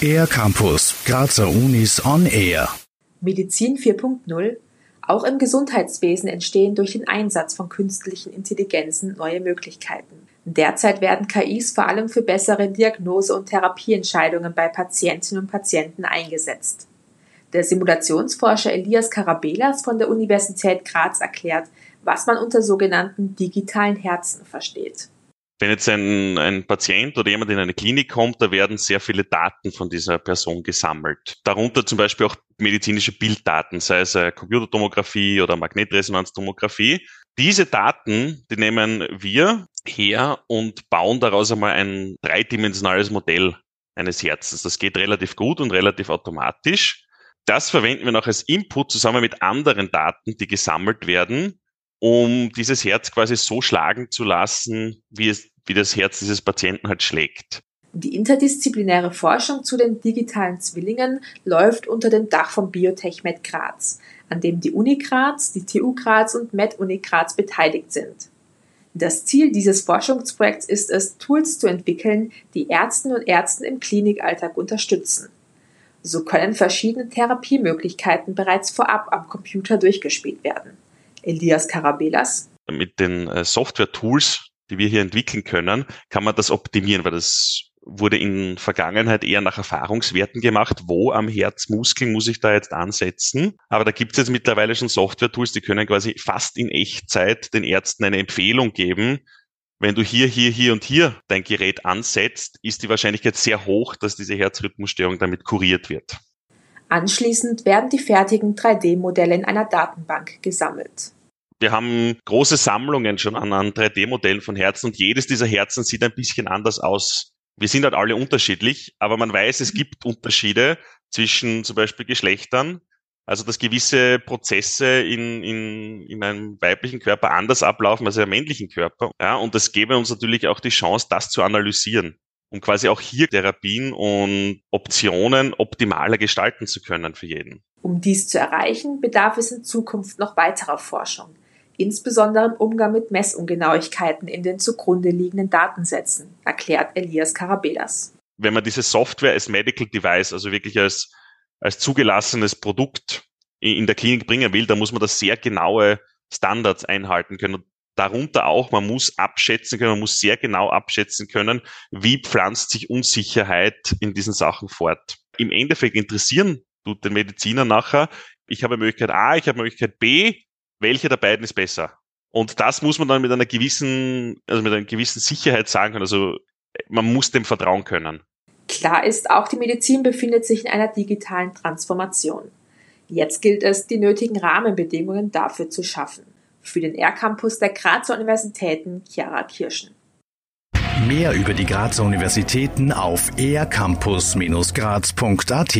Air Campus, Grazer Unis on Air. Medizin 4.0 Auch im Gesundheitswesen entstehen durch den Einsatz von künstlichen Intelligenzen neue Möglichkeiten. Derzeit werden KIs vor allem für bessere Diagnose- und Therapieentscheidungen bei Patientinnen und Patienten eingesetzt. Der Simulationsforscher Elias Karabelas von der Universität Graz erklärt, was man unter sogenannten digitalen Herzen versteht. Wenn jetzt ein, ein Patient oder jemand in eine Klinik kommt, da werden sehr viele Daten von dieser Person gesammelt. Darunter zum Beispiel auch medizinische Bilddaten, sei es Computertomographie oder Magnetresonanztomographie. Diese Daten, die nehmen wir her und bauen daraus einmal ein dreidimensionales Modell eines Herzens. Das geht relativ gut und relativ automatisch. Das verwenden wir noch als Input zusammen mit anderen Daten, die gesammelt werden, um dieses Herz quasi so schlagen zu lassen, wie es, wie das Herz dieses Patienten halt schlägt. Die interdisziplinäre Forschung zu den digitalen Zwillingen läuft unter dem Dach von Biotech Med Graz, an dem die Uni Graz, die TU Graz und Med Uni Graz beteiligt sind. Das Ziel dieses Forschungsprojekts ist es, Tools zu entwickeln, die Ärzten und Ärzten im Klinikalltag unterstützen. So können verschiedene Therapiemöglichkeiten bereits vorab am Computer durchgespielt werden. Elias Karabelas. Mit den äh, Software-Tools, die wir hier entwickeln können, kann man das optimieren, weil das wurde in Vergangenheit eher nach Erfahrungswerten gemacht, wo am Herzmuskel muss ich da jetzt ansetzen. Aber da gibt es jetzt mittlerweile schon Software-Tools, die können quasi fast in Echtzeit den Ärzten eine Empfehlung geben. Wenn du hier, hier, hier und hier dein Gerät ansetzt, ist die Wahrscheinlichkeit sehr hoch, dass diese Herzrhythmusstörung damit kuriert wird. Anschließend werden die fertigen 3D-Modelle in einer Datenbank gesammelt. Wir haben große Sammlungen schon an, an 3D-Modellen von Herzen und jedes dieser Herzen sieht ein bisschen anders aus. Wir sind halt alle unterschiedlich, aber man weiß, es gibt Unterschiede zwischen zum Beispiel Geschlechtern. Also dass gewisse Prozesse in, in, in einem weiblichen Körper anders ablaufen als in einem männlichen Körper. Ja, und das gäbe uns natürlich auch die Chance, das zu analysieren um quasi auch hier Therapien und Optionen optimaler gestalten zu können für jeden. Um dies zu erreichen, bedarf es in Zukunft noch weiterer Forschung insbesondere im Umgang mit Messungenauigkeiten in den zugrunde liegenden Datensätzen, erklärt Elias Karabelas. Wenn man diese Software als Medical Device, also wirklich als, als zugelassenes Produkt in der Klinik bringen will, dann muss man da sehr genaue Standards einhalten können. Und darunter auch, man muss abschätzen können, man muss sehr genau abschätzen können, wie pflanzt sich Unsicherheit in diesen Sachen fort. Im Endeffekt interessieren tut den Mediziner nachher, ich habe Möglichkeit A, ich habe Möglichkeit B, welche der beiden ist besser? Und das muss man dann mit einer gewissen, also mit einer gewissen Sicherheit sagen können. Also man muss dem vertrauen können. Klar ist, auch die Medizin befindet sich in einer digitalen Transformation. Jetzt gilt es, die nötigen Rahmenbedingungen dafür zu schaffen. Für den R-Campus der Grazer Universitäten Chiara Kirschen. Mehr über die Grazer Universitäten auf ercampus-graz.at